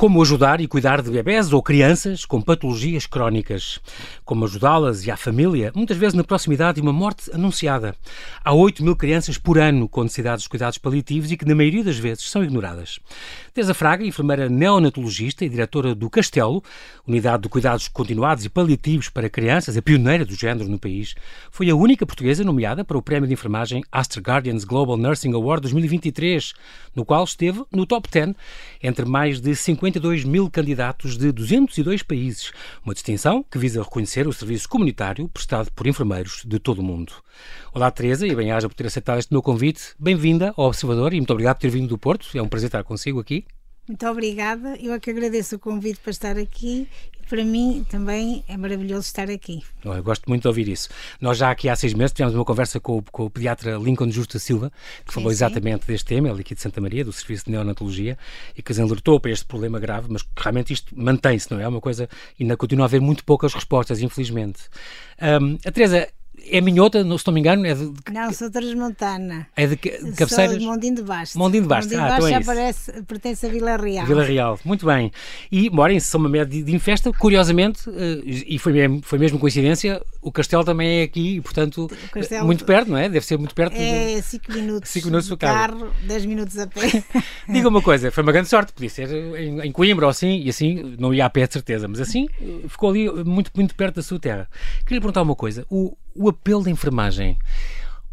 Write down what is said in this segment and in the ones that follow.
Como ajudar e cuidar de bebés ou crianças com patologias crónicas. Como ajudá-las e a família, muitas vezes na proximidade de uma morte anunciada. Há 8 mil crianças por ano com necessidades de cuidados paliativos e que, na maioria das vezes, são ignoradas. Teresa Fraga, enfermeira neonatologista e diretora do Castelo, Unidade de Cuidados Continuados e Paliativos para Crianças, a pioneira do género no país, foi a única portuguesa nomeada para o Prémio de Enfermagem Astor Guardians Global Nursing Award 2023, no qual esteve no top 10 entre mais de 52 mil candidatos de 202 países. Uma distinção que visa reconhecer o serviço comunitário prestado por enfermeiros de todo o mundo. Olá, Teresa, e bem-aja por ter aceitado este meu convite. Bem-vinda ao Observador e muito obrigado por ter vindo do Porto. É um prazer estar consigo aqui. Muito obrigada. Eu é que agradeço o convite para estar aqui para mim também é maravilhoso estar aqui. Eu gosto muito de ouvir isso. Nós já aqui há seis meses tivemos uma conversa com, com o pediatra Lincoln Justa Silva, que falou sim, exatamente sim. deste tema, ele aqui de Santa Maria, do Serviço de Neonatologia, e que alertou para este problema grave, mas realmente isto mantém-se, não é? É uma coisa, ainda continua a haver muito poucas respostas, infelizmente. Um, a Teresa, é minhota, se não me engano? É de, não, sou transmontana. É de, de cabeceiras? Sou de Mondinho de Basto. Mondinho de Basto, Mondinho ah, de Basto então é já pertence a Vila Real. Vila Real, muito bem. E mora em São Mamede de, de Infesta, curiosamente, uh, e foi mesmo, foi mesmo coincidência, o castelo também é aqui, e portanto, castelo, muito perto, não é? Deve ser muito perto. É 5 minutos. 5 minutos do carro, 10 minutos a pé. Diga uma coisa, foi uma grande sorte, podia ser em, em Coimbra ou assim, e assim não ia a pé de certeza, mas assim ficou ali muito, muito perto da sua terra. Queria lhe perguntar uma coisa, o, o apelo da enfermagem.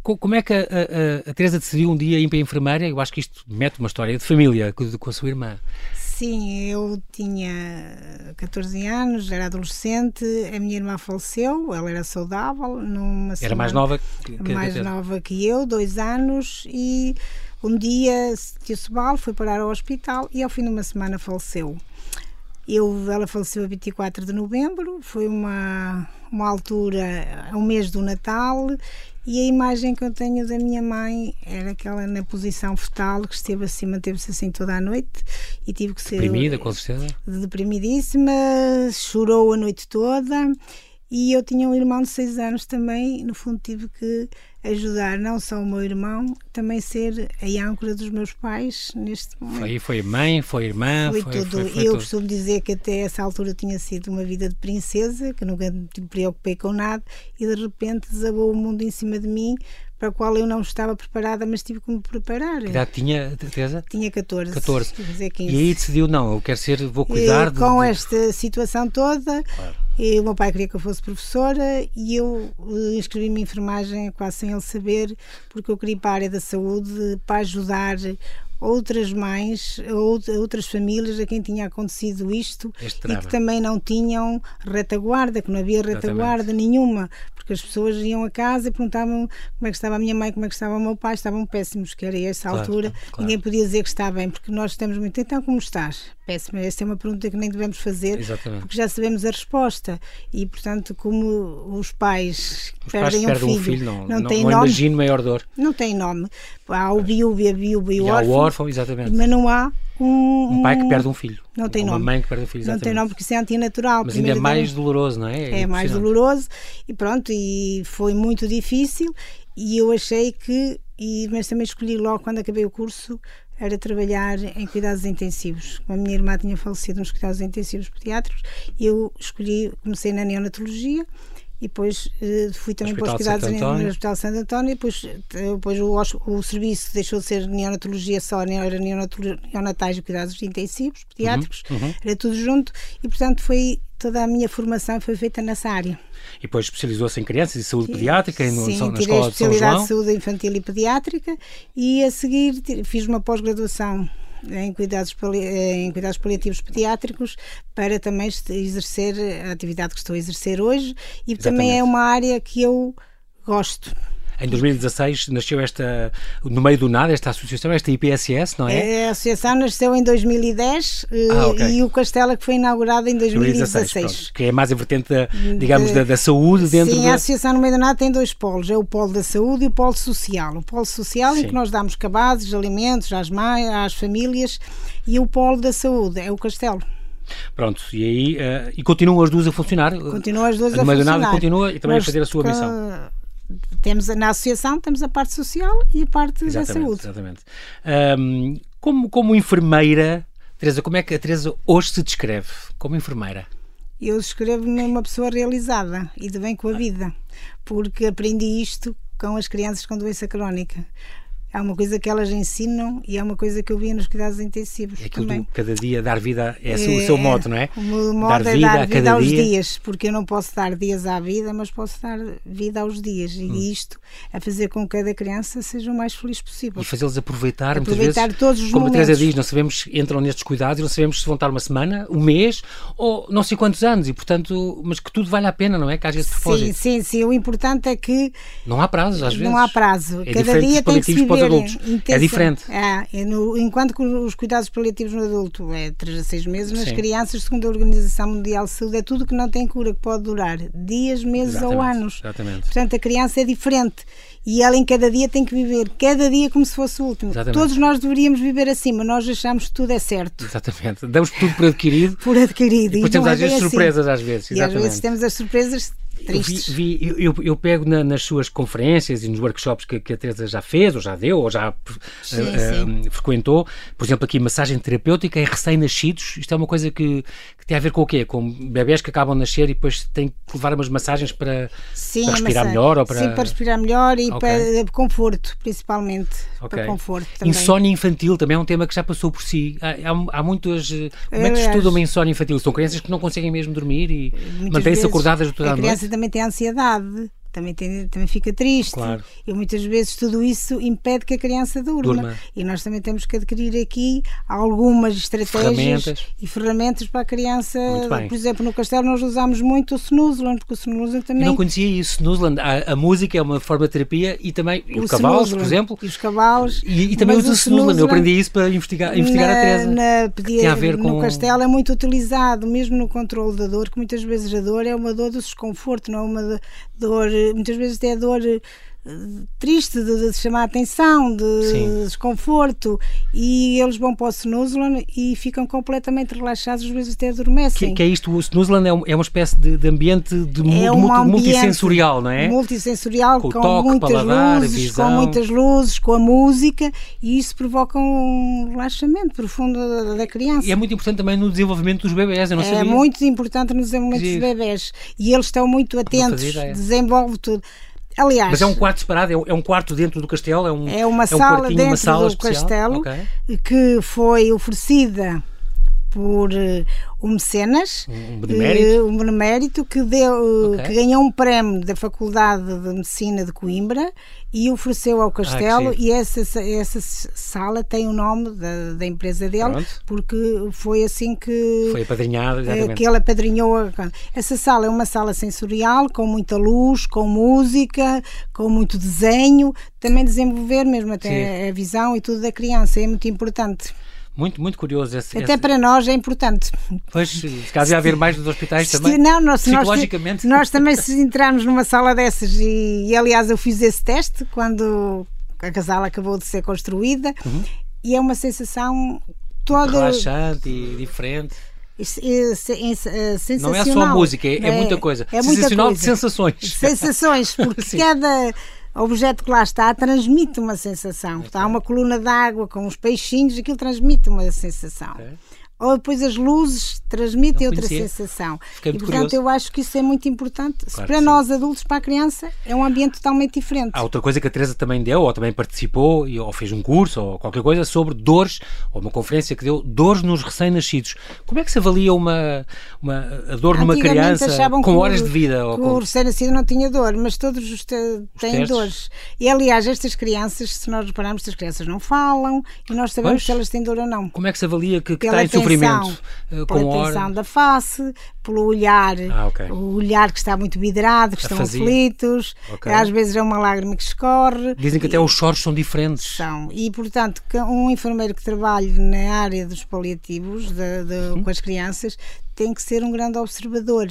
Como é que a, a, a Teresa decidiu um dia ir para a enfermeira? Eu acho que isto mete uma história de família com a sua irmã. Sim, eu tinha 14 anos, era adolescente, a minha irmã faleceu, ela era saudável. Numa era mais nova que, que Mais nova que eu, dois anos, e um dia sentiu-se mal, foi parar ao hospital e ao fim de uma semana faleceu. Eu, ela faleceu a 24 de novembro, foi uma, uma altura, um mês do Natal, e a imagem que eu tenho da minha mãe era aquela na posição fetal, que esteve assim, manteve-se assim toda a noite e tive que ser. Deprimida, com certeza? Deprimidíssima, chorou a noite toda. E eu tinha um irmão de 6 anos também, no fundo tive que ajudar não só o meu irmão, também ser a âncora dos meus pais neste momento. Foi, foi mãe, foi irmã, foi, foi tudo. Foi, foi eu tudo. costumo dizer que até essa altura tinha sido uma vida de princesa, que nunca me preocupei com nada e de repente desabou o mundo em cima de mim para o qual eu não estava preparada, mas tive que me preparar. Que idade tinha, Teresa? Tinha 14. 14. E aí decidiu, não, eu quero ser, vou cuidar... E, de, com esta situação toda... Claro e o meu pai queria que eu fosse professora e eu eh, inscrevi-me em enfermagem quase sem ele saber, porque eu queria ir para a área da saúde para ajudar outras mães, outras famílias a quem tinha acontecido isto e que também não tinham retaguarda, que não havia retaguarda Exatamente. nenhuma, porque as pessoas iam a casa e perguntavam como é que estava a minha mãe, como é que estava o meu pai, estavam péssimos, que era essa claro, altura, claro. ninguém podia dizer que está bem, porque nós estamos muito, então como estás? Péssimo, essa é uma pergunta que nem devemos fazer, Exatamente. porque já sabemos a resposta e portanto como os pais os perdem, pais um, filho, um filho, não, não, não, não nome, imagino maior dor. Não tem nome. Há o biúbi, a biúba e o órfão, órfão, exatamente. mas não há um, um pai que perde um filho. Não tem nome. Uma mãe que perde um filho, exatamente. Não tem nome porque isso é antinatural. Mas ainda é mais doloroso, não é? É, é mais doloroso e pronto, e foi muito difícil e eu achei que, e, mas também escolhi logo quando acabei o curso, era trabalhar em cuidados intensivos. A minha irmã tinha falecido nos cuidados intensivos pediátricos e eu escolhi, comecei na neonatologia e depois uh, fui também para os cuidados no Hospital Santo António, e depois, eh, depois o, o, serviço deixou de ser neonatologia só, era neonatais e cuidados intensivos, pediátricos, uhum, uhum. era tudo junto, e portanto foi toda a minha formação foi feita nessa área. E depois especializou-se em crianças e saúde pediátrica Sim, no, na escola de São João? de saúde infantil e pediátrica e a seguir fiz uma pós-graduação em cuidados, em cuidados paliativos pediátricos para também exercer a atividade que estou a exercer hoje e Exatamente. também é uma área que eu gosto. Em 2016 nasceu esta, no meio do nada, esta associação, esta IPSS, não é? é a associação nasceu em 2010 eh, ah, okay. e o Castelo é que foi inaugurado em 2016. 2016 que é mais a vertente, da, digamos, de, da, da, saúde dentro Sim, da... a Associação no meio do nada tem dois polos, é o polo da saúde e o polo social. O polo social sim. em que nós damos cabazes, alimentos às mães, às famílias e o polo da saúde é o Castelo. Pronto, e aí uh, e continuam as duas a funcionar. Continuam as duas a, a funcionar. Nada continua e também Mas, a fazer a sua missão temos na associação temos a parte social e a parte exatamente, da saúde. Exatamente. Um, como, como enfermeira, Teresa, como é que a Teresa hoje se descreve como enfermeira? Eu escrevo-me uma pessoa realizada e de bem com a vida, porque aprendi isto com as crianças com doença crónica. É uma coisa que elas ensinam e é uma coisa que eu via nos cuidados intensivos. É aquilo também. do cada dia dar vida, é, o seu moto, não é? O meu modo dar é vida dar a vida aos dia. dias, porque eu não posso dar dias à vida, mas posso dar vida aos dias. Hum. E isto é fazer com que cada criança seja o mais feliz possível. E fazê-los aproveitar, muitas Aproveitar vezes, todos os como a momentos. Teresa diz, não sabemos, entram nestes cuidados e não sabemos se vão estar uma semana, um mês ou não sei quantos anos, e portanto, mas que tudo vale a pena, não é? Que haja esse Sim, propósito. sim, sim. O importante é que Não há prazos, às vezes. não há prazo. É Cada dia tem que se viver adultos. É intensa- diferente. É, é no- enquanto que os cuidados paliativos no adulto é 3 a 6 meses, nas Sim. crianças, segundo a Organização Mundial de Saúde, é tudo que não tem cura, que pode durar dias, meses ou Exatamente, anos. exatamente. Portanto, a criança é diferente. E ela em cada dia tem que viver, cada dia como se fosse o último. Exatamente. Todos nós deveríamos viver assim, mas nós achamos que tudo é certo, Exatamente. Damos tudo por adquirido por adquirido. e depois não temos é às vezes bem assim. surpresas, às vezes. E às Exatamente. vezes temos as surpresas Eu, vi- vi- eu- eu, pego na- nas suas conferências e nos workshops que, que a Teresa já fez, ou já deu, ou já Sim, eh, sim. eh, frequentou. Por exemplo, aqui massagem terapêutica em recém-nascidos. Isto é uma coisa que, que tem a ver com o quê? Com bebés que acabam de nascer e depois têm que levar umas massagens para, Sim, para respirar massagem. melhor ou para... Sim, para respirar melhor e Ok. para conforto, principalmente. Ok. Para conforto também. Insónia infantil também é um tema que já passou por si. Há, há, há muitas. eh, Como é que se estuda uma insónia infantil? São crianças que não conseguem mesmo dormir e mantêm-se acordadas toda a A noite. Criança também tem ansiedade, também, tem, também fica triste. Claro. E muitas vezes tudo isso impede que a criança durma. Durma. E nós também temos que adquirir aqui algumas estratégias Ferramentas. e ferramentas para a criança. Por exemplo, no castelo nós usamos muito o snoozeland, porque o snoozeland Eu também. não conhecia isso. Newsland, a, a música é uma forma de terapia e também e os cavalos, por exemplo. E os cavalos. E, e também usa o Snoozeland. Eu aprendi isso para investigar, investigar na, a Teresa. na pedia- tem a ver com- No castelo é muito utilizado, mesmo no controle da dor, que muitas vezes a dor é uma dor do desconforto, não é uma do- dor, muitas vezes é dor eh, triste de, de chamar a atenção, de Sim. desconforto, e eles vão para o snoozeland e ficam completamente relaxados, às vezes até adormecem. Que, que é isto? O Snoozeland é, um- é uma espécie de, de ambiente de, é um ambiente multissensorial, não é? Multissensorial, Com com, toque, muitas paladar, luzes, visão. com muitas luzes, com a música, e isso provoca um relaxamento profundo da, da criança. E é muito importante também no desenvolvimento dos bebés. Eu não É sabia. muito importante no desenvolvimento dos bebés. E eles estão muito atentos, desenvolve tudo. Aliás, Mas é um quarto separado, é um, é um quarto dentro do castelo, é um, é uma um sala dentro uma sala do especial. castelo Ok. que foi oferecida por um mecenas, Um benemérito. eh, um benemérito que, deu, eh, Ok. que ganhou um prémio da Faculdade de Medicina de Coimbra e ofereceu ao castelo Ah, e essa, essa sala tem o nome da, da empresa dele Pronto. porque foi assim que Foi apadrinhado, eh, exatamente. que ele apadrinhou. a- Essa sala é uma sala sensorial, com muita luz, com música, com muito desenho, também desenvolver mesmo até a visão e tudo da criança, é muito importante. Muito, muito curioso esse. Até esse- para nós é importante. Pois, se ia haver mais nos hospitais Se- também. não, nós, nós, psicologicamente. nós também se entrarmos numa sala dessas e, e, aliás eu fiz esse teste quando a casal acabou de ser construída Uhum. e é uma sensação toda Relaxante e diferente. É, é, é, sensacional. Não é só música, é, é muita coisa. É muita Sensacional coisa. de sensações. Sensações, porque Sim. Cada objeto que lá está transmite uma sensação. Está uma coluna de água com os peixinhos, aquilo transmite uma sensação. Ok. Ou depois as luzes transmitem outra sensação. E portanto curioso. eu acho que isso é muito importante. Claro para que sim. nós adultos, para a criança, é um ambiente totalmente diferente. Há outra coisa que a Teresa também deu, ou também participou, ou fez um curso, ou qualquer coisa, sobre dores, ou uma conferência que deu, dores nos recém-nascidos. Como é que se avalia uma, uma a dor numa criança com que o- horas de vida? Ou com... o recém-nascido não tinha dor, mas todos os te- têm testes? dores. E aliás, estas crianças, se nós repararmos, estas crianças não falam e nós sabemos Pois. se elas têm dor ou não. Como é que se avalia que, que está em tensão, Eh, Pela com hora? tensão da face, pelo olhar, Ah, ok. o olhar que está muito vidrado, que estão aflitos, Ok. às vezes é uma lágrima que escorre. Dizem que até os choros são diferentes. São. E, portanto, um enfermeiro que trabalhe na área dos paliativos de- de- Uhum. com as crianças tem que ser um grande observador,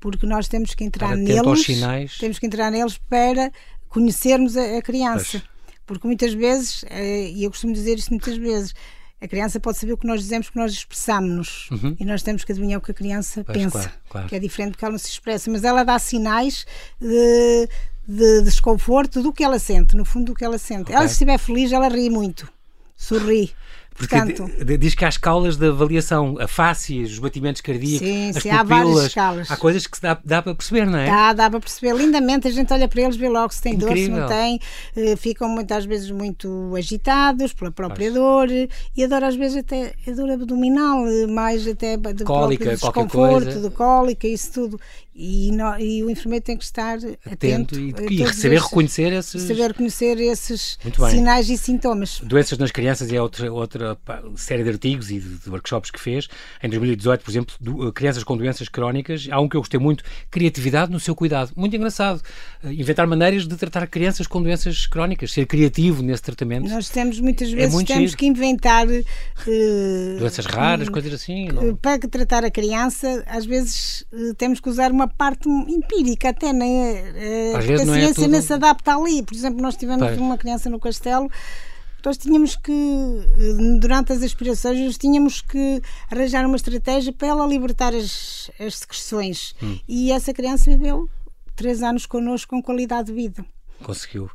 porque nós temos que entrar neles, temos que entrar neles para conhecermos a, a criança. Pois. Porque muitas vezes, eh, e eu costumo dizer isso muitas vezes, a criança pode saber o que nós dizemos porque nós expressamos-nos e nós temos que adivinhar o que a criança Uhum. Pois, pensa, claro, claro. que é diferente porque ela não se expressa, mas ela dá sinais de, de desconforto do que ela sente, no fundo do que ela sente. Ela se estiver feliz, ela ri muito, sorri. Portanto, diz que há escalas de avaliação, a face, os batimentos cardíacos, sim, as sim, pupilas, há várias escalas. Há coisas que dá, dá para perceber, não é? Dá, dá para perceber lindamente. A gente olha para eles, vê logo se tem Incrível. dor, se não tem. Uh, ficam muitas vezes muito agitados pela própria dor e a dor às vezes até a dor abdominal, mais até de cólica, desconforto, de cólica, isso tudo. E, no, e, o enfermeiro tem que estar atento, atento e, e saber reconhecer esses saber reconhecer esses sinais e sintomas. Doenças nas crianças é outra, outra série de artigos e de, de, workshops que fez. Em 2018, por exemplo, do, crianças com doenças crónicas, há um que eu gostei muito, criatividade no seu cuidado. Muito engraçado. Uh, inventar maneiras de tratar crianças com doenças crónicas, ser criativo nesse tratamento. Nós temos muitas vezes é temos giro. que inventar uh, doenças raras, coisas assim. Não? Para tratar a criança, às vezes uh, temos que usar uma parte empírica até, né? Às vezes a não ciência é tudo... nem se adapta ali. Por exemplo, nós tivemos Pois. uma criança no castelo nós tínhamos que, eh, durante as aspirações, nós tínhamos que arranjar uma estratégia para ela libertar as, as secreções. Hum. E essa criança viveu três anos connosco com qualidade de vida. Conseguiu.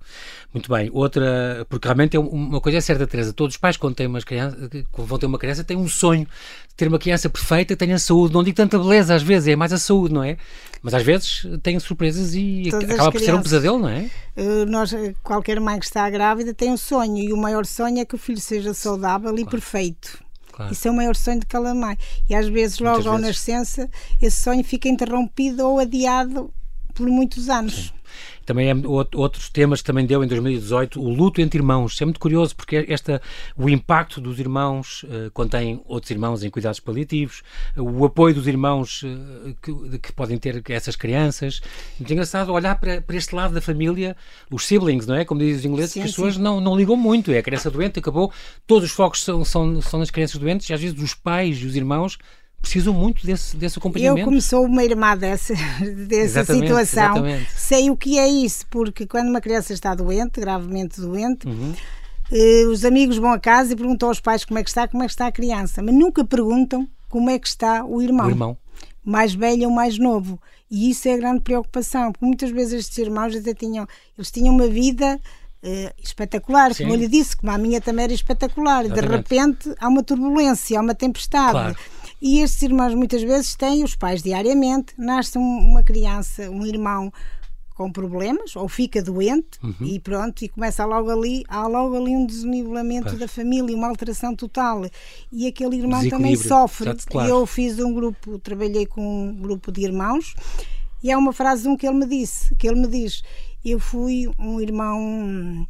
Muito bem. Outra, porque realmente é uma coisa é certa, Teresa. Todos os pais, quando, têm uma criança, quando vão ter uma criança, têm um sonho de ter uma criança perfeita, tenha saúde. Não digo tanta beleza, às vezes, é mais a saúde, não é? Mas às vezes têm surpresas e Todas acaba por ser um crianças. pesadelo, não é? Uh, nós, qualquer mãe que está grávida tem um sonho e o maior sonho é que o filho seja saudável e perfeito. Claro. Isso é o maior sonho de cada mãe. E às vezes, logo Muitas ao vezes. nascença, esse sonho fica interrompido ou adiado por muitos anos. Também é out- outros temas que também deu em 2018, o luto entre irmãos. Isso é muito curioso porque esta, o impacto dos irmãos eh, quando têm outros irmãos em cuidados paliativos, o apoio dos irmãos eh, que, que podem ter essas crianças. Muito engraçado olhar para, para este lado da família, os siblings, não é? Como dizem os ingleses, Sim, que as pessoas não, não ligam muito. É a criança doente, acabou. Todos os focos são, são, são nas crianças doentes e às vezes os pais e os irmãos precisam muito desse, desse Eu, acompanhamento. como sou uma irmã dessa, dessa Exatamente, situação, exatamente. sei o que é isso, porque quando uma criança está doente, gravemente doente, Uhum. eh, os amigos vão a casa e perguntam aos pais como é que está, como é que está a criança, mas nunca perguntam como é que está o irmão. O irmão. mais velho ou mais novo. E isso é a grande preocupação, porque muitas vezes estes irmãos até tinham, eles tinham uma vida eh, espetacular, Sim. como eu lhe disse, como a minha também era espetacular. De Exatamente. repente há uma turbulência, há uma tempestade. Claro. E estes irmãos muitas vezes têm os pais diariamente, nasce um- uma criança, um irmão com problemas ou fica doente Uhum. e pronto e começa logo ali há logo ali um desnivelamento da família uma alteração total e aquele irmão também sofre claro. eu fiz um grupo trabalhei com um grupo de irmãos e há uma frase um que ele me disse que ele me diz eu fui um irmão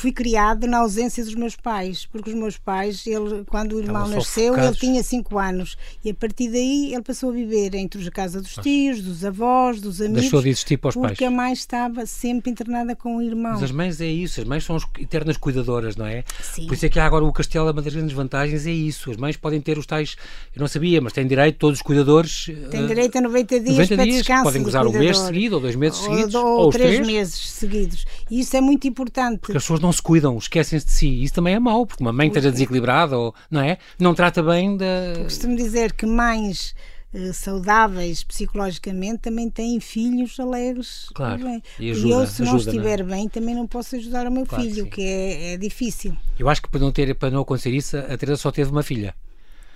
fui criado na ausência dos meus pais, porque os meus pais, ele, quando o irmão nasceu, ele tinha 5 anos e a partir daí ele passou a viver entre a casa dos tios, dos avós, dos amigos, Deixou de existir para os porque pais. a mãe estava sempre internada com o irmão. Mas as mães é isso, as mães são as eternas cuidadoras, não é? Sim. Por isso é que há agora o castelo, uma das grandes vantagens é isso. As mães podem ter os tais, eu não sabia, mas têm direito, todos os cuidadores. Eh, direito a 90 dias 90 para dias, descanso podem gozar um mês seguido, ou dois meses Ou- seguidos, ou, ou os três, três. meses seguidos. E isso é muito importante. Porque as pessoas não se cuidam, esquecem-se de si. Isso também é mau, porque uma mãe esteja desequilibrada, ou, não é? Não trata bem da. Costumo dizer que mães eh, saudáveis psicologicamente também têm filhos alegres. Claro, Bem. e ajuda, eu, se não ajuda, não é? estiver bem, também não posso ajudar o meu Claro que filho, sim. que é, é difícil. Eu acho que para não, ter, para não acontecer isso, a Teresa só teve uma filha.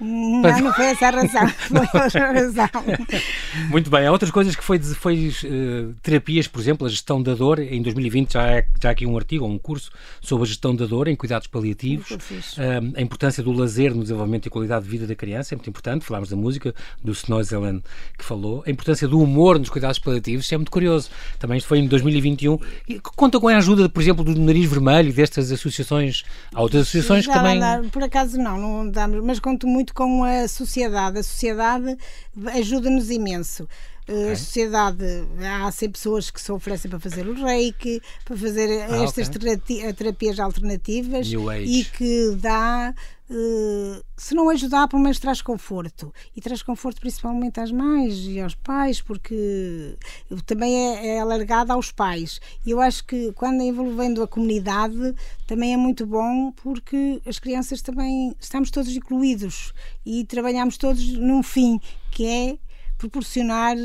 Não, não foi essa a razão. Foi outra razão. Muito bem, há outras coisas que foi, foi eh, terapias, por exemplo, a gestão da dor. Em 2020 já, é, já há aqui um artigo, um curso sobre a gestão da dor em cuidados paliativos. Um, a importância do lazer no desenvolvimento e qualidade de vida da criança é muito importante. Falámos da música, do Snoizelen que falou. A importância do humor nos cuidados paliativos, é muito curioso. Também isto foi em 2021. E conta com a ajuda, por exemplo, do Nariz Vermelho, destas associações. Há outras associações Já que também. por acaso não, não damos, mas conto muito com a sociedade. A sociedade ajuda-nos imenso. Eh, A sociedade, há sempre pessoas que se oferecem para fazer o reiki, para fazer Ah, estas ok. terati- terapias alternativas e que dá, eh, se não ajudar, pelo menos traz conforto. E traz conforto principalmente às mães e aos pais, porque também é, é alargado aos pais. E eu acho que quando envolvendo a comunidade também é muito bom porque as crianças também estamos todos incluídos e trabalhamos todos num fim que é proporcionar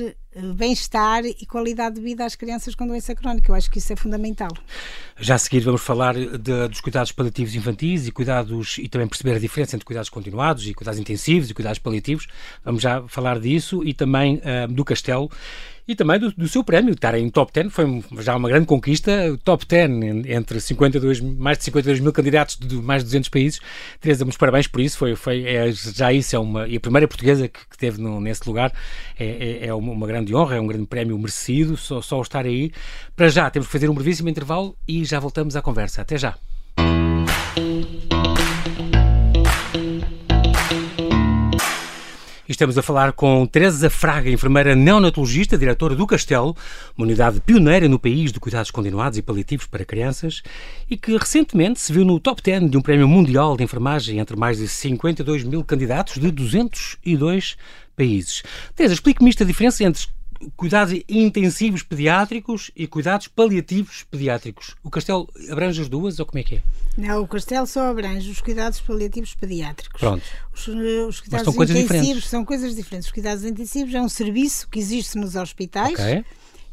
bem-estar e qualidade de vida às crianças com doença crónica. Eu acho que isso é fundamental. Já a seguir vamos falar de, dos cuidados paliativos infantis e cuidados e também perceber a diferença entre cuidados continuados e cuidados intensivos e cuidados paliativos. Vamos já falar disso e também uh, do Castelo e também do, do, seu prémio, estar em top 10, foi já uma grande conquista, top 10 entre 52, mais de 52 mil candidatos de mais de 200 países. Teresa, muitos parabéns por isso, foi, foi é, já isso é uma, e a primeira portuguesa que, que teve no, nesse lugar é, é, é, uma, grande honra, é um grande prémio merecido, só, só estar aí. Para já, temos que fazer um brevíssimo intervalo e já voltamos à conversa. Até já. Estamos a falar com Teresa Fraga, enfermeira neonatologista, diretora do Castelo, uma unidade pioneira no país de cuidados continuados e paliativos para crianças e que recentemente se viu no top 10 de um prémio mundial de enfermagem entre mais de 52 mil candidatos de 202 países. Teresa, explique-me isto a diferença entre cuidados intensivos pediátricos e cuidados paliativos pediátricos. O Castelo abrange as duas ou como é que é? Não, o Castelo só abrange os cuidados paliativos pediátricos. Pronto. Os, eh, os cuidados são coisas intensivos diferentes. são coisas diferentes. Os cuidados intensivos é um serviço que existe nos hospitais. Okay.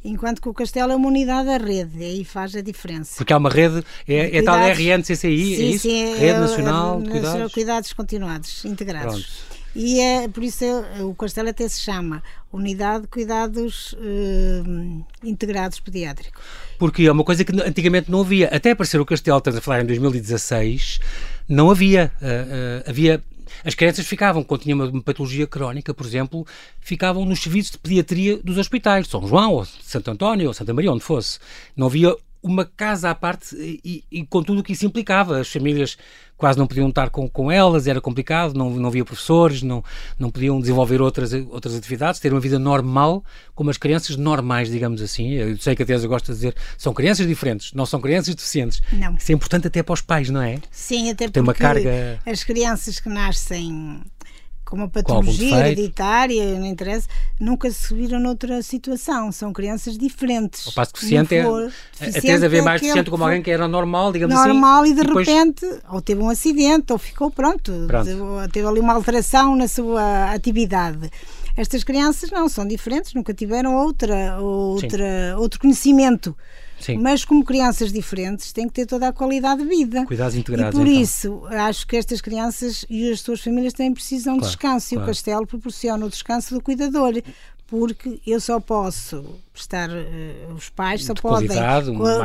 Enquanto que o Castelo é uma unidade da rede, aí faz a diferença. Porque há uma rede, é, é tal RNCCI, sim, é isso? Sim, Rede é, Nacional de Cuidados? Cuidados Continuados, integrados. Pronto. E é, por isso é, o Castelo até se chama Unidade de Cuidados uh, Integrados Pediátricos. Porque é uma coisa que antigamente não havia. Até aparecer o Castelo, estamos a falar em 2016, não havia. Uh, uh, havia as crianças ficavam, quando tinham uma, patologia crónica, por exemplo, ficavam nos serviços de pediatria dos hospitais, São João, ou Santo António, ou Santa Maria, onde fosse. Não havia uma casa à parte e, e, com tudo o que isso implicava. As famílias quase não podiam estar com, com elas, era complicado, não, não havia professores, não, não podiam desenvolver outras, outras atividades, ter uma vida normal, como as crianças normais, digamos assim. Eu sei que a Teresa gosta de dizer, são crianças diferentes, não são crianças deficientes. Não. Isso é importante até para os pais, não é? Sim, até porque Tem uma carga... as crianças que nascem com uma patologia hereditária, não interessa, nunca se viram noutra situação. São crianças diferentes. O passo deficiente é. A Teresa vê mais deficiente como alguém que era normal, digamos normal, assim. Normal e de depois... repente, ou teve um acidente, ou ficou pronto, pronto. Teve ali uma alteração na sua atividade. Estas crianças não são diferentes, nunca tiveram outra, outra, outro conhecimento. Sim. Mas como crianças diferentes têm que ter toda a qualidade de vida. Cuidados integrados. E por então. isso acho que estas crianças e as suas famílias têm precisam claro, de descanso claro. e o Castelo proporciona o descanso do cuidador porque eu só posso prestar uh, os pais só podem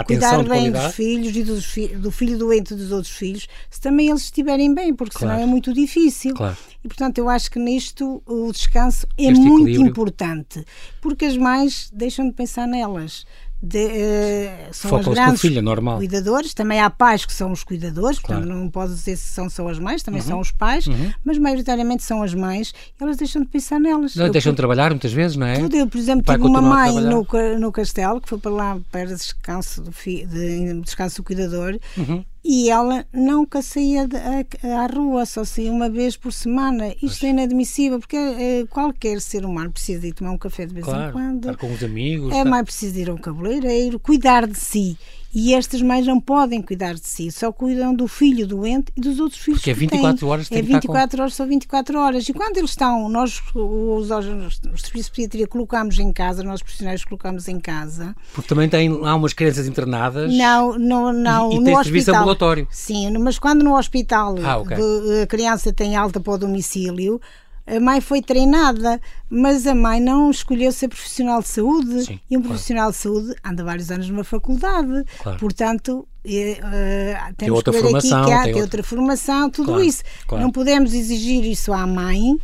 cuidar bem dos filhos e dos fi do filho doente dos outros filhos se também eles estiverem bem porque claro. senão é muito difícil claro. e portanto eu acho que nisto o descanso é este muito equilíbrio. importante porque as mães deixam de pensar nelas de, uh, são as grandes filha, normal. cuidadores, também há pais que são os cuidadores, claro. portanto não posso dizer se são só as mães, também uhum. são os pais, uhum. mas maioritariamente são as mães, elas deixam de pensar nelas. Não, eu, deixam de trabalhar muitas vezes, não é? Tudo, eu, por exemplo, tive uma mãe no, no castelo que foi para lá para descanso do, fi, de, descanso do cuidador uhum e ela nunca saía de, a, à rua, só saía uma vez por semana. Isto é inadmissível, porque é, qualquer ser humano precisa de tomar um café de vez claro, em quando. Estar com os amigos. É mais preciso ir a um cabeleireiro, cuidar de si. E estas mães não podem cuidar de si, só cuidam do filho doente e dos outros filhos Porque é 24 têm. horas tem É 24 com... horas, são 24 horas. E quando eles estão, nós, os, os, os serviços de pediatria, colocamos em casa, nós profissionais colocamos em casa. Porque também tem lá umas crianças internadas. Não, não, não. E, e no tem hospital, serviço ambulatório. Sim, mas quando no hospital ah, okay. a criança tem alta para o domicílio, a mãe foi treinada, mas a mãe não escolheu ser profissional de saúde Sim, e um claro. profissional de saúde anda vários anos numa faculdade. Claro. Portanto, uh, temos outra que ver formação, aqui que há, tem, tem outra... outra... formação, tudo claro, isso. Não podemos exigir isso à mãe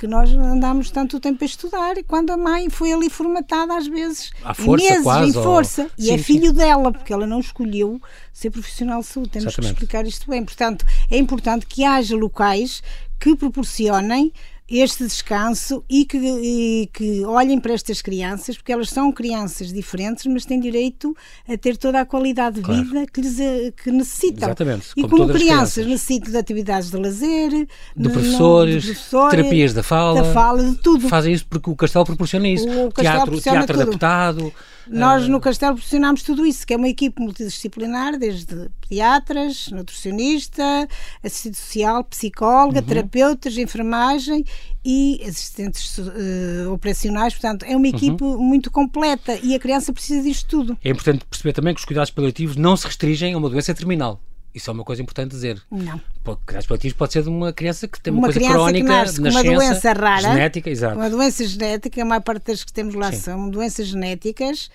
que nós andamos tanto tempo a estudar e quando a mãe foi ali formatada às vezes à força, meses quase, em força ou... e sim, é filho sim. dela porque ela não escolheu ser profissional de saúde temos Exatamente. que explicar isto bem portanto é importante que haja locais que proporcionem este descanso e que, e que, olhem para estas crianças, porque elas são crianças diferentes, mas têm direito a ter toda a qualidade de claro. vida que, lhes, que necessitam. Exatamente. E como, como crianças, necessitam de atividades de lazer, de, de, professores, de professores, terapias da fala, da fala, de tudo. Fazem isso porque o Castelo proporciona isso. O teatro, teatro adaptado. Nós no Castelo proporcionamos tudo isso, que é uma equipe multidisciplinar, desde pediatras, nutricionista, assistente social, psicóloga, uhum. terapeutas, enfermagem e assistentes uh, operacionais, portanto, é uma uhum. equipe uhum. muito completa e a criança precisa disto tudo. É importante perceber também que os cuidados paliativos não se restringem a uma doença terminal. Isso é uma coisa importante dizer. Não. Cuidados paliativos pode ser de uma criança que tem uma, uma coisa crónica, que nasce com uma doença rara, genética, exato. Uma doença genética, a maior parte das que temos lá Sim. são doenças genéticas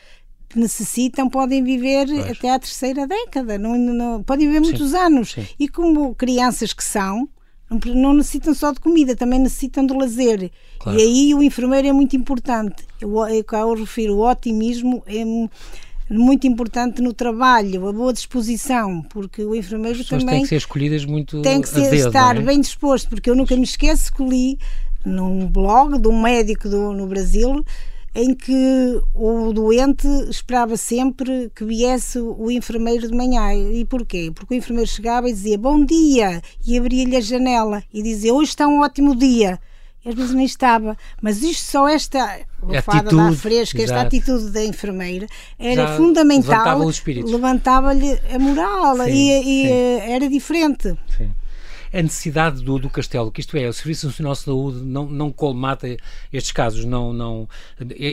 que necessitam, podem viver pois. até à terceira década, não, não podem viver muitos Sim. anos. Sim. E como crianças que são, não necessitam só de comida, também necessitam de lazer. Claro. E aí o enfermeiro é muito importante. Eu, eu, eu refiro, o otimismo é muito importante no trabalho, a boa disposição, porque o enfermeiro As também têm que ser escolhidas muito tem que ser, dedo, estar é? bem disposto, porque eu nunca me esqueço que li num blog de um médico do, no Brasil em que o doente esperava sempre que viesse o enfermeiro de manhã. E porquê? Porque o enfermeiro chegava e dizia bom dia e abria-lhe a janela e dizia hoje está um ótimo dia às vezes nem estava. Mas isto só esta lefada da fresca, esta atitude da enfermeira era Já fundamental. Levantava-lhe a moral sim, e, e eh, era diferente. Sim a necessidade do, do castelo, que isto é, o Serviço Nacional de Saúde não, não colmata estes casos, não, não,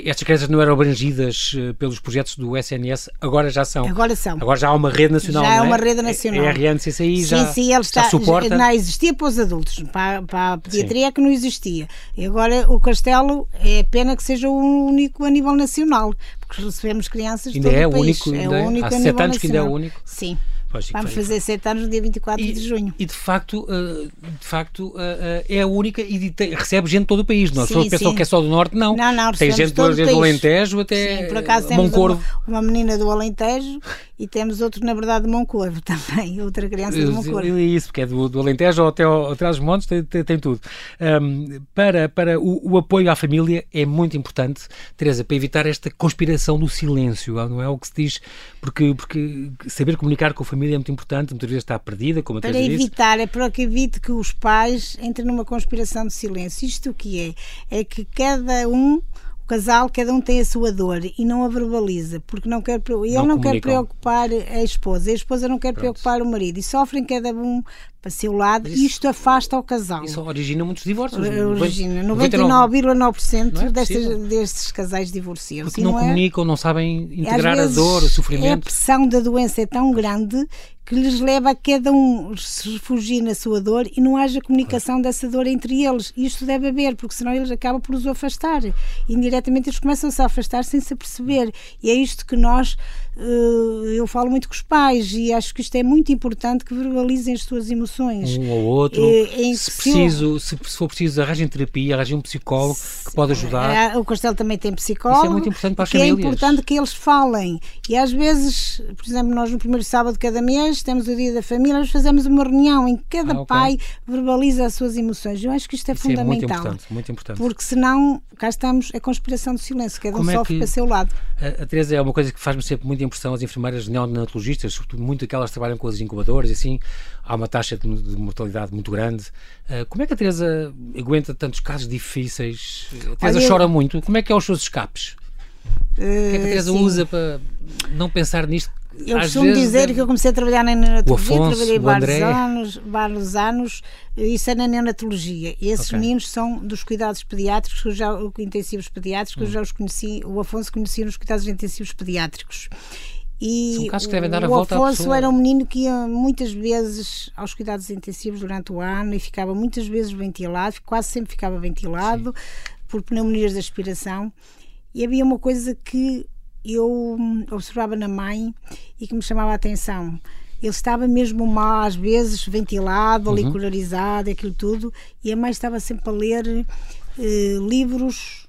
estas crianças não eram abrangidas eh, pelos projetos do SNS, agora já são. Agora são. Agora já há uma rede nacional. Já é uma rede nacional. É, a RNCCI sim, já, sim, ele está, já suporta. Não existia para os adultos, para, para a pediatria é que não existia. E agora o castelo é pena que seja o único a nível nacional, porque recebemos crianças ainda de todo é o país. Único, é o único há sete anos nacional. que ainda é o único. Sim. Pois, Vamos fazer sete anos no dia 24 e, de junho. E de facto, uh, de facto uh, é a única e tem, recebe gente de todo o país. Não? As pessoas que é só do Norte, não. Não, não, Tem gente do, do Alentejo até sim, por acaso temos uma, uma, menina do Alentejo e temos outro, na verdade, de Moncorvo também, outra criança de Moncorvo. Isso, porque é do, do Alentejo até ao, até aos montes, tem, tem, tem tudo. Um, para para o, o, apoio à família é muito importante, Teresa, para evitar esta conspiração do silêncio, não é o que se diz, porque, porque saber comunicar com a família é muito importante, muitas vezes está perdida, como a Para evitar, é para que evite que os pais entrem numa conspiração de silêncio. Isto o que é? É que cada um o casal, cada um tem a sua dor e não a verbaliza, porque não quer, ele não, não quer preocupar a esposa, a esposa não quer Pronto. preocupar o marido e sofrem cada um para seu lado e isto afasta o casal. Isso origina muitos divórcios. Origina. 99,9% é destes, destes casais divorciam. Porque não, não é, comunicam, não sabem integrar a dor, o sofrimento. A pressão da doença é tão grande que lhes leva a cada um se refugiar na sua dor e não haja comunicação dessa dor entre eles. Isto deve haver, porque senão eles acabam por os afastar. Indiretamente eles começam-se a afastar sem se aperceber. E é isto que nós, eu falo muito com os pais e acho que isto é muito importante que verbalizem as suas emoções. Um ou outro. É, se, preciso, se, for preciso, arranjem terapia, arranjem um psicólogo que pode ajudar. É, o Castelo também tem psicólogo. Isso é muito importante para as é famílias. É importante que eles falem. E às vezes, por exemplo, nós no primeiro sábado de cada mês temos o dia da família, nós fazemos uma reunião em que cada ah, okay. pai verbaliza as suas emoções. Eu acho que isto é Isso fundamental. É muito importante, muito importante. Porque senão, cá estamos, a conspiração do silêncio, cada um é sofre para seu lado. A, a Teresa é uma coisa que faz-me sempre muita impressão, as enfermeiras neonatologistas, sobretudo muito aquelas que trabalham com as incubadoras e assim, há uma taxa de, de mortalidade muito grande. Uh, como é que a Teresa aguenta tantos casos difíceis? A Teresa Olha, chora muito. Como é que é os seus escapes? Uh, o que é que a Teresa sim. usa para não pensar nisto eu costumo vezes, dizer que eu comecei a trabalhar na neonatologia, Afonso, trabalhei vários anos, vários anos, isso é na neonatologia. E esses okay. meninos são dos cuidados pediátricos, eu já, intensivos pediátricos, hum. eu já os conheci, o Afonso conhecia nos cuidados intensivos pediátricos. E São casos que devem dar a o Afonso era um menino que ia muitas vezes aos cuidados intensivos durante o ano e ficava muitas vezes ventilado, quase sempre ficava ventilado Sim. por pneumonias de aspiração. E havia uma coisa que eu observava na mãe e que me chamava a atenção. Ele estava mesmo mal, às vezes, ventilado, uhum. aquilo tudo, e a mãe estava sempre a ler eh, livros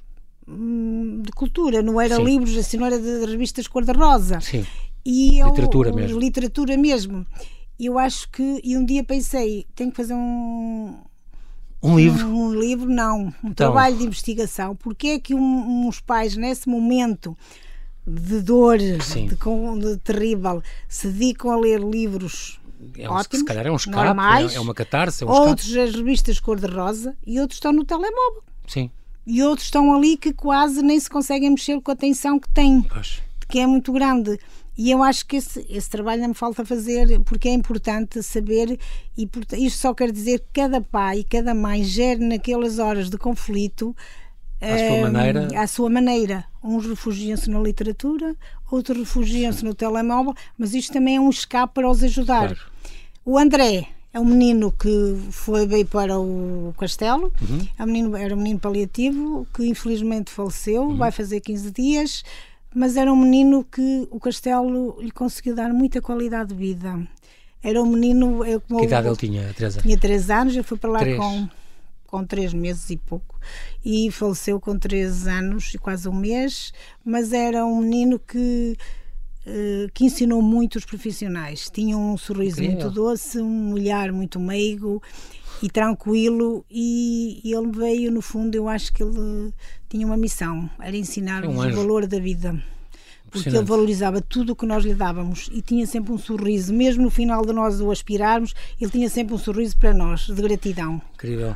hum, de cultura, não era Sim. livros, assim, não era de, de revistas cor-de-rosa. Sim. E eu, literatura mesmo. Literatura mesmo. Eu acho que, e um dia pensei, tenho que fazer um, um livro? Um, um livro, não. Um então. trabalho de investigação. Porque é que um, uns pais, nesse momento, de dor, de, de, terrível, se dedicam a ler livros é um, ótimos, se calhar é um escape, normais, é, uma catarse, é um outros escape. as revistas cor-de-rosa e outros estão no telemóvel. Sim. E outros estão ali que quase nem se conseguem mexer com a atenção que têm, pois. que é muito grande. E eu acho que esse, esse trabalho não me falta fazer porque é importante saber, e isto só quer dizer que cada pai cada mãe gere naquelas horas de conflito à sua ehm, maneira. À sua maneira. Uns refugiam-se na literatura, outros refugiam-se no telemóvel, mas isto também é um escape para os ajudar. Claro. O André é um menino que foi veio para o castelo, uhum. é um menino, era um menino paliativo que infelizmente faleceu, uhum. vai fazer 15 dias mas era um menino que o Castelo lhe conseguiu dar muita qualidade de vida. Era um menino. Eu, que idade ele tinha, Teresa? Tinha 3 anos, eu fui para lá com com três meses e pouco. E faleceu com três anos e quase um mês, mas era um menino que eh, que ensinou muito os profissionais. Tinha um sorriso Incrível. muito doce, um olhar muito meigo e tranquilo. E, e, ele veio no fundo eu acho que ele tinha uma missão era ensinar um o valor da vida. Porque ele valorizava tudo o que nós lhe dávamos e tinha sempre um sorriso. Mesmo no final de nós o aspirarmos ele tinha sempre um sorriso para nós de gratidão. Incrível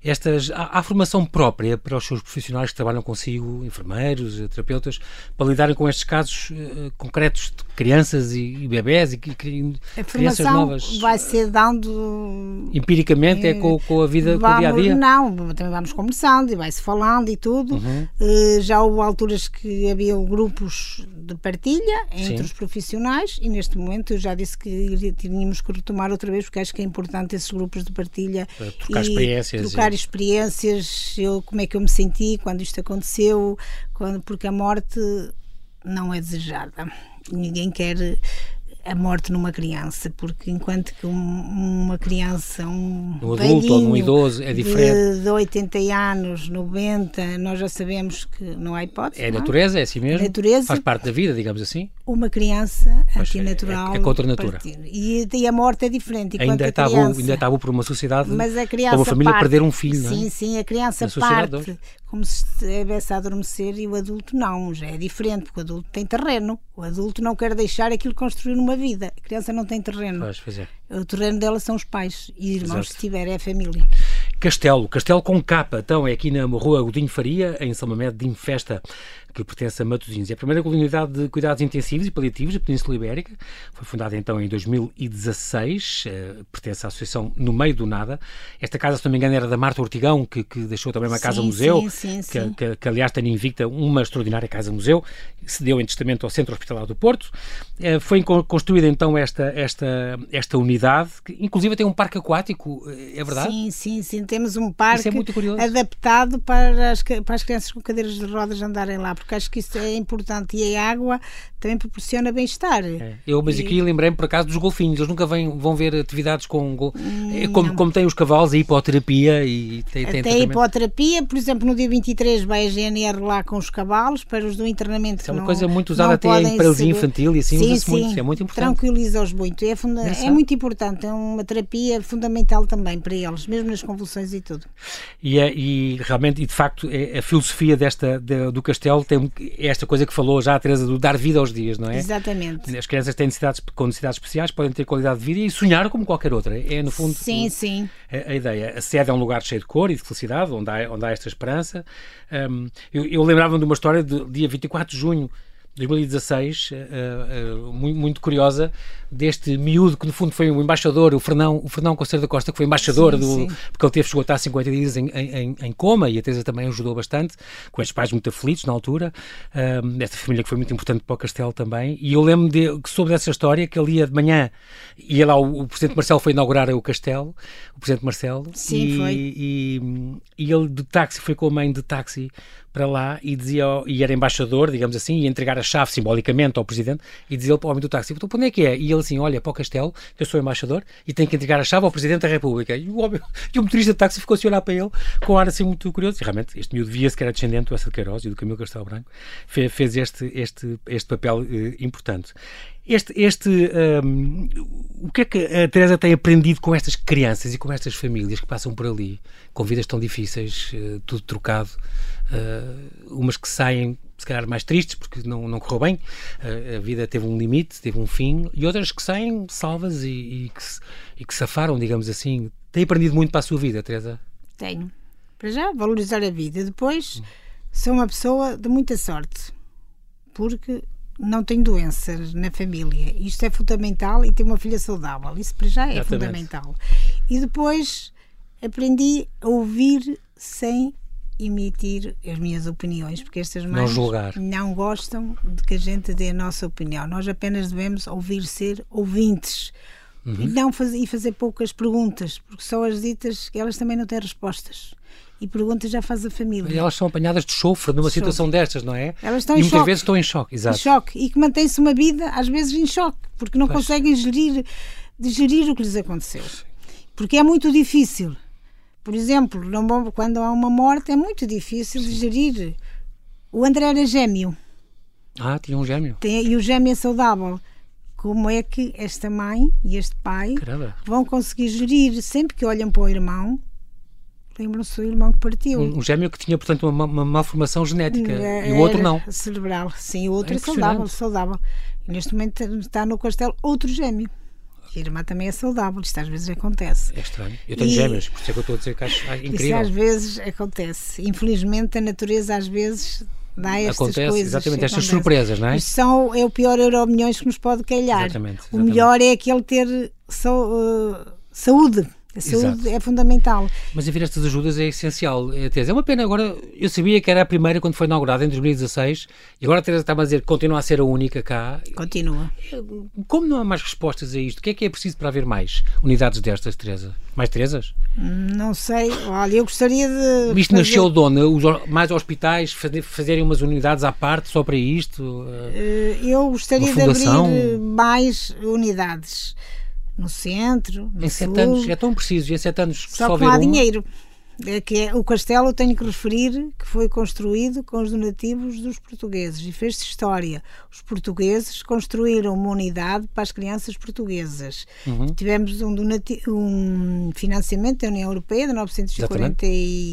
estas, há, há, formação própria para os seus profissionais que trabalham consigo, enfermeiros, terapeutas, para lidarem com estes casos uh, concretos de crianças e, e bebés e, e crianças novas? vai ser dando... Empiricamente, é com, com a vida, vamos, com o dia-a-dia? Não, também vamos conversando e vai-se falando e tudo. Uhum. Uh, já houve alturas que havia grupos de partilha entre Sim. os profissionais e neste momento eu já disse que tínhamos que retomar outra vez porque acho que é importante esses grupos de partilha. Para trocar experiências. Trocar experiências, eu, como é que eu me senti quando isto aconteceu, quando, porque a morte não é desejada. Ninguém quer a morte numa criança, porque enquanto que um, uma criança, um, um adulto ou um idoso é diferente. De, de 80 anos, 90, nós já sabemos que não há hipótese. É a é? natureza, é assim mesmo? É natureza. Faz parte da vida, digamos assim. Uma criança antinatural. É, é, contra a natura. E, e, a morte é diferente. Ainda é, tabu, criança, ainda é tabu por uma sociedade, mas a criança uma família parte, perder um filho, Sim, sim, a criança parte como se estivesse a adormecer e o adulto não, já é diferente, porque o adulto tem terreno. O adulto não quer deixar aquilo construir numa vida. A criança não tem terreno. Pois, pois é. O terreno dela são os pais e irmãos, Exato. se tiver, é a família. Castelo, Castelo com capa, então é aqui na rua Godinho Faria, em São Mamede de Infesta que pertence a Matosinhos. É a primeira comunidade de cuidados intensivos e paliativos da Península Ibérica. Foi fundada então em 2016, eh, pertence à Associação No Meio do Nada. Esta casa, se não me engano, era da Marta Ortigão, que, que deixou também uma casa-museu, que, que, que, aliás tem invicta uma extraordinária casa-museu, se deu em testamento ao Centro Hospitalar do Porto. Eh, foi construída então esta, esta, esta unidade, que inclusive tem um parque aquático, eh, é verdade? Sim, sim, sim. Temos um parque é adaptado para as, para as crianças com cadeiras de rodas andarem lá porque acho que isso é importante e a água também proporciona bem-estar. É. Eu, mas aqui lembrei-me por acaso dos golfinhos, eles nunca vêm, vão ver atividades com. Gol... É como, como tem os cavalos, a hipoterapia e tem, tem Até a hipoterapia, por exemplo, no dia 23 vai a GNR lá com os cavalos para os do internamento. é uma não, coisa muito usada até em paralisia infantil e assim sim, usa-se muito, é muito importante. Tranquiliza-os muito, é, funda... é muito importante, é uma terapia fundamental também para eles, mesmo nas convulsões e tudo. E, é, e realmente, e de facto, é, a filosofia desta, de, do castelo tem esta coisa que falou já a Teresa do dar vida aos dias, não é? Exatamente. As crianças têm necessidades, com necessidades especiais podem ter qualidade de vida e sonhar como qualquer outra. É, no fundo, sim, sim. A, a, ideia. A sede é um lugar cheio de cor e de felicidade, onde há, onde há esta esperança. Um, eu, eu lembrava-me de uma história do dia 24 de junho 2016, uh, uh, muito, muito, curiosa, deste miúdo que no fundo foi um embaixador, o Fernão, o Fernão Conselho da Costa, que foi embaixador, sim, do, sim. porque ele teve, chegou a estar 50 dias em, em, em, coma e a Teresa também ajudou bastante, com estes pais muito aflitos na altura, uh, esta família que foi muito importante para o Castelo também, e eu lembro de, que soube dessa história, que ele ia de manhã, ia lá, o, o Presidente Marcelo foi inaugurar o Castelo, o Presidente Marcelo, sim, e, foi. E, e ele de táxi, foi com a mãe de táxi para lá e dizia, e era embaixador, digamos assim, ia entregar a chave simbolicamente ao presidente e dizia para o homem do táxi, então onde é que é? E ele assim, olha, para o castelo, que eu sou embaixador e tenho que entregar a chave ao presidente da república. E o, homem, e o motorista de táxi ficou a olhar para ele com um ar assim muito curioso e realmente este miúdo via-se que era descendente do Essa de Queiroz e do Camilo Castelo Branco, fez este, este, este papel eh, importante. Este, este um, o que é que a Teresa tem aprendido com estas crianças e com estas famílias que passam por ali, com vidas tão difíceis, uh, tudo trocado, uh, umas que saem se calhar mais tristes porque não, não correu bem, uh, a vida teve um limite, teve um fim, e outras que saem salvas e, e, que, e que safaram, digamos assim. Tem aprendido muito para a sua vida, Teresa? Tenho. Para já, valorizar a vida. Depois, sou uma pessoa de muita sorte, porque não tem doenças na família. Isto é fundamental e tem uma filha saudável. Isso para já é Exatamente. fundamental. E depois aprendi a ouvir sem emitir as minhas opiniões, porque estas mães não, não gostam de que a gente dê a nossa opinião. Nós apenas devemos ouvir ser ouvintes. Uhum. E, não fazer, e fazer poucas perguntas, porque só as ditas que elas também não têm respostas e perguntas já faz a família. E elas são apanhadas de chofre numa de situação destas, não é? Elas estão e em muitas choque. vezes estão em choque, exato. Em choque. E que mantém-se uma vida, às vezes, em choque, porque não pois. conseguem gerir, digerir o que lhes aconteceu. Porque é muito difícil. Por exemplo, quando há uma morte, é muito difícil digerir. O André era gêmeo. Ah, tinha um gêmeo. Tem, e o gêmeo é saudável. Como é que esta mãe e este pai Caramba. vão conseguir gerir sempre que olham para o irmão? Lembram-se do irmão que partiu. Um, um gêmeo que tinha, portanto, uma, uma malformação genética é, e o outro não. Cerebral, sim, o outro é, é saudável, saudável. E neste momento está no castelo outro gêmeo. A irmã também é saudável, isto às vezes acontece. É estranho. Eu tenho e, gêmeos, por isso é que eu estou a dizer que acho incrível. Isso às vezes acontece. Infelizmente a natureza às vezes dá estas acontece, coisas. Exatamente, estas surpresas, não é? Isto são, é o pior euro milhões que nos pode calhar. Exatamente, exatamente. O melhor é aquele ter uh, saúde a saúde Exato. é fundamental. Mas enviar estas ajudas é essencial. É, é uma pena agora. Eu sabia que era a primeira quando foi inaugurada em 2016 e agora a Teresa está a dizer que continua a ser a única cá. Continua. Como não há mais respostas a isto? O que é que é preciso para haver mais unidades destas, Teresa? Mais Teresas? Não sei. Olha, eu gostaria de. Isto fazer... nasceu de onde? Os, mais hospitais fazerem umas unidades à parte só para isto? Eh, eu gostaria de abrir mais unidades no centro, no em sete sul. anos, é tão preciso, em sete anos só, só que não há uma... dinheiro. É que é, o castelo, tenho que referir, que foi construído com os donativos dos portugueses e fez-se história. Os portugueses construíram uma unidade para as crianças portuguesas. Uhum. Tivemos um, um, financiamento da União Europeia de 944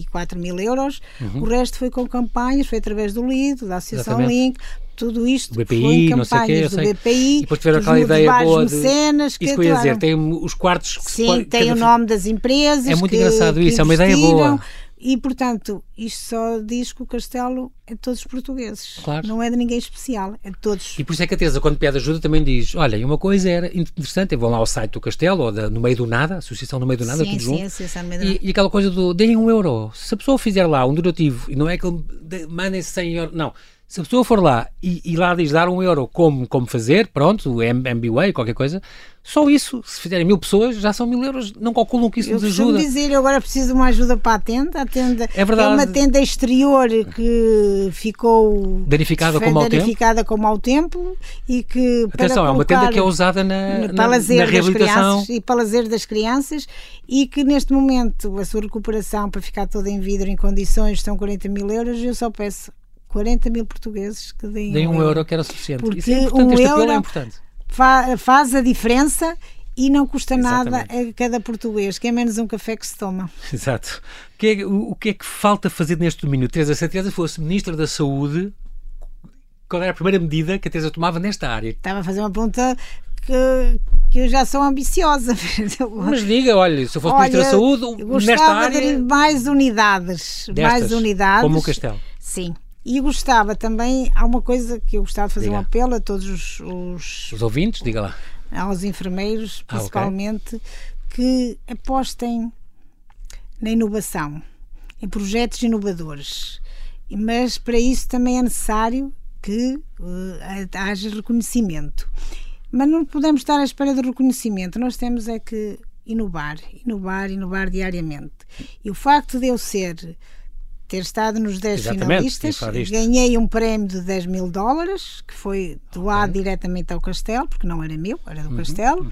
Exatamente. mil euros. Uhum. O resto foi com campanhas, foi através do LIDO, da Associação Exatamente. Link, tudo isto BPI, foi em campanhas do BPI. E depois tiveram aquela ideia boa de... Mecenas, que isso que eu ia dizer, tem os quartos que Sim, pode, tem o nome das empresas É muito que, engraçado isso, é uma ideia boa. E, portanto, isto só diz que o castelo é de todos os portugueses. Claro. Não é de ninguém especial, é de todos. E por isso é que a Teresa, quando pede ajuda, também diz: Olha, uma coisa era interessante, vão lá ao site do castelo, ou da, no meio do nada, Associação no meio do nada, sim, tudo sim, junto. Associação no meio do nada. E, e aquela coisa do deem um euro. Se a pessoa fizer lá um donativo, e não é que mandem 100 euros, não se a pessoa for lá e, e, lá diz dar um euro como, como fazer, pronto, MBWay, qualquer coisa, só isso, se fizerem mil pessoas, já são mil euros, não calculam que isso eu nos ajuda. Eu dizer, eu agora preciso de uma ajuda para a tenda. A tenda é, verdade. é uma tenda exterior que ficou danificada como ao danificada tempo. como ao tempo e que Atenção, é uma tenda que é usada na, na, na, na reabilitação. e para lazer das crianças e que neste momento a sua recuperação para ficar toda em vidro em condições são 40 mil euros eu só peço 40 mil portugueses que deem, deem um, um euro, que era suficiente. Porque Isso é importante, um este euro é importante. Fa faz a diferença e não custa Exatamente. nada a cada português, que é menos um café que se toma. Exato. O que é, o, o que, é que falta fazer neste domínio? Teresa, se a Teresa fosse Ministra da Saúde, qual era a primeira medida que a Teresa tomava nesta área? Estava a fazer uma pergunta que, que eu já sou ambiciosa. Mas diga, olha, se eu fosse olha, Ministra da Saúde, nesta área... de mais unidades. Destas, mais unidades. Como o Castelo. Sim. E gostava também, há uma coisa que eu gostava de fazer diga. um apelo a todos os, os, os ouvintes, diga lá. Aos enfermeiros, principalmente, ah, okay. que apostem na inovação, em projetos inovadores. Mas para isso também é necessário que uh, haja reconhecimento. Mas não podemos estar à espera de reconhecimento, nós temos é que inovar, inovar, inovar diariamente. E o facto de eu ser ter estado nos 10 finalistas, ganhei um prémio de 10 mil dólares, que foi doado okay. diretamente ao Castelo, porque não era meu, era do uhum, Castelo, uhum.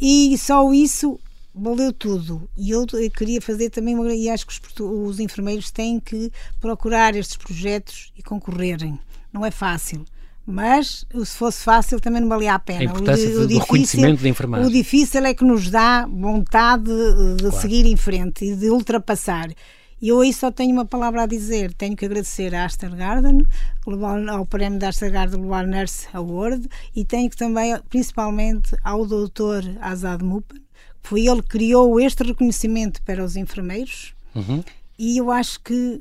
e só isso valeu tudo. E eu queria fazer também, e acho que os, os enfermeiros têm que procurar estes projetos e concorrerem. Não é fácil mas se fosse fácil também não valia a pena. A importância o, o do difícil, reconhecimento da enfermagem. O difícil é que nos dá vontade de, de claro. seguir em frente e de ultrapassar. E eu aí só tenho uma palavra a dizer. Tenho que agradecer à Astor Garden, ao prémio da Astor Garden Global Nurse Award, e tenho que também, principalmente, ao doutor Azad Mupan, foi ele que criou este reconhecimento para os enfermeiros. Uhum. E eu acho que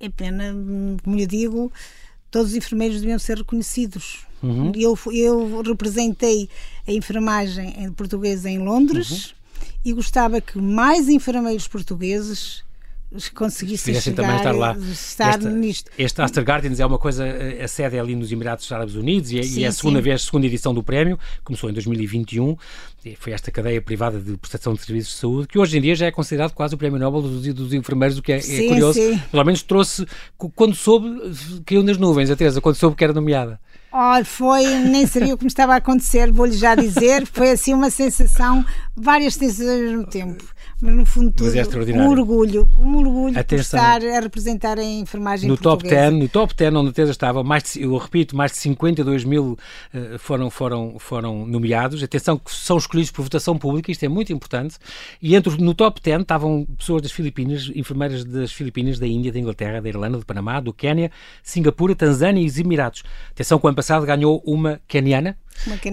é pena, como lhe digo, todos os enfermeiros deviam ser reconhecidos. Uhum. Eu, eu representei a enfermagem portuguesa em Londres uhum. e gostava que mais enfermeiros portugueses conseguissem chegar, também estar lá. Estar esta, nisto. Este Aster Gardens é uma coisa, a sede é ali nos Emirados Árabes Unidos e, é, sim, e é a segunda sim. vez, segunda edição do prémio, começou em 2021, foi esta cadeia privada de prestação de serviços de saúde, que hoje em dia já é considerado quase o prémio Nobel dos, dos enfermeiros, o que é, é sim, é curioso. Pelo menos trouxe, quando soube, caiu nas nuvens, a Teresa, quando soube que era nomeada. Olha, foi, nem sabia o que me estava a acontecer, vou-lhe já dizer, foi assim uma sensação, várias sensações mesmo tempo mas no fundo tudo, é um orgulho, um orgulho Atenção. por estar a representar a enfermagem no portuguesa. top 10, no top 10 onde a Teresa estava, mais de, eu repito, mais de 52 mil uh, foram, foram, foram nomeados. Atenção que são escolhidos por votação pública, isto é muito importante. E entre, no top 10 estavam pessoas das Filipinas, enfermeiras das Filipinas, da Índia, da Inglaterra, da Irlanda, do Panamá, do Quénia, Singapura, Tanzânia e os Emirados. Atenção que o ano passado ganhou uma queniana,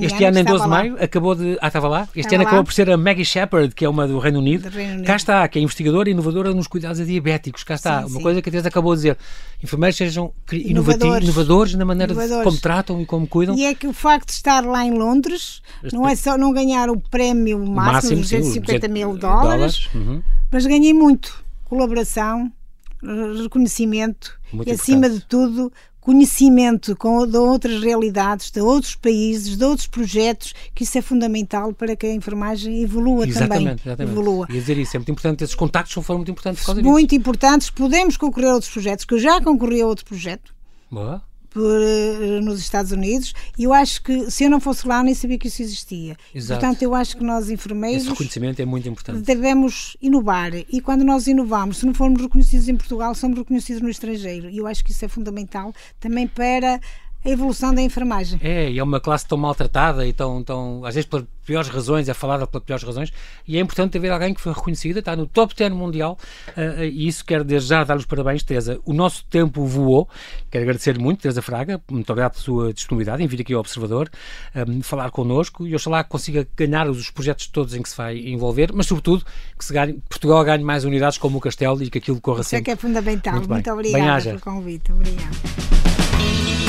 este ano, em 12 de maio, acabou de. Ah, estava lá? Este estava ano lá. acabou por ser a Maggie Shepard, que é uma do Reino Unido. Do Reino Unido. Cá está, que é investigadora e inovadora nos cuidados a diabéticos. Cá está. Sim, uma sim. coisa que a Teresa acabou de dizer. Enfermeiros sejam inovadores, inovadores na maneira inovadores. de como tratam e como cuidam. E é que o facto de estar lá em Londres este... não é só não ganhar o prémio máximo, máximo de 250 mil dólares, dólares. Uhum. mas ganhei muito. Colaboração, reconhecimento muito e, importante. acima de tudo, conhecimento com, de outras realidades, de outros países, de outros projetos, que isso é fundamental para que a enfermagem evolua exatamente, também. Exatamente. Evolua. E dizer isso, é muito importante, esses contactos foram muito importantes por causa Muito disso. importantes, podemos concorrer a outros projetos, que eu já concorri a outro projeto. Boa por, eh, nos Estados Unidos e eu acho que se eu não fosse lá nem sabia que isso existia. Exato. Portanto, eu acho que nós enfermeiros Esse reconhecimento é muito importante. Devemos inovar e quando nós inovamos, se não formos reconhecidos em Portugal, somos reconhecidos no estrangeiro e eu acho que isso é fundamental também para a evolução da enfermagem. É, e é uma classe tão maltratada e tão, tão às vezes por piores razões, é falada pelas piores razões, e é importante haver alguém que foi reconhecida, está no top 10 mundial, uh, e isso quero desde já dar os parabéns, Teresa. O nosso tempo voou, quero agradecer muito, Teresa Fraga, muito obrigado pela sua disponibilidade em vir aqui ao Observador, um, falar connosco, e oxalá consiga ganhar os projetos todos em que se vai envolver, mas sobretudo que ganhe, Portugal ganhe mais unidades como o Castelo e que aquilo corra isso sempre. Isso é que é fundamental. Muito, muito obrigada pelo convite. Obrigada.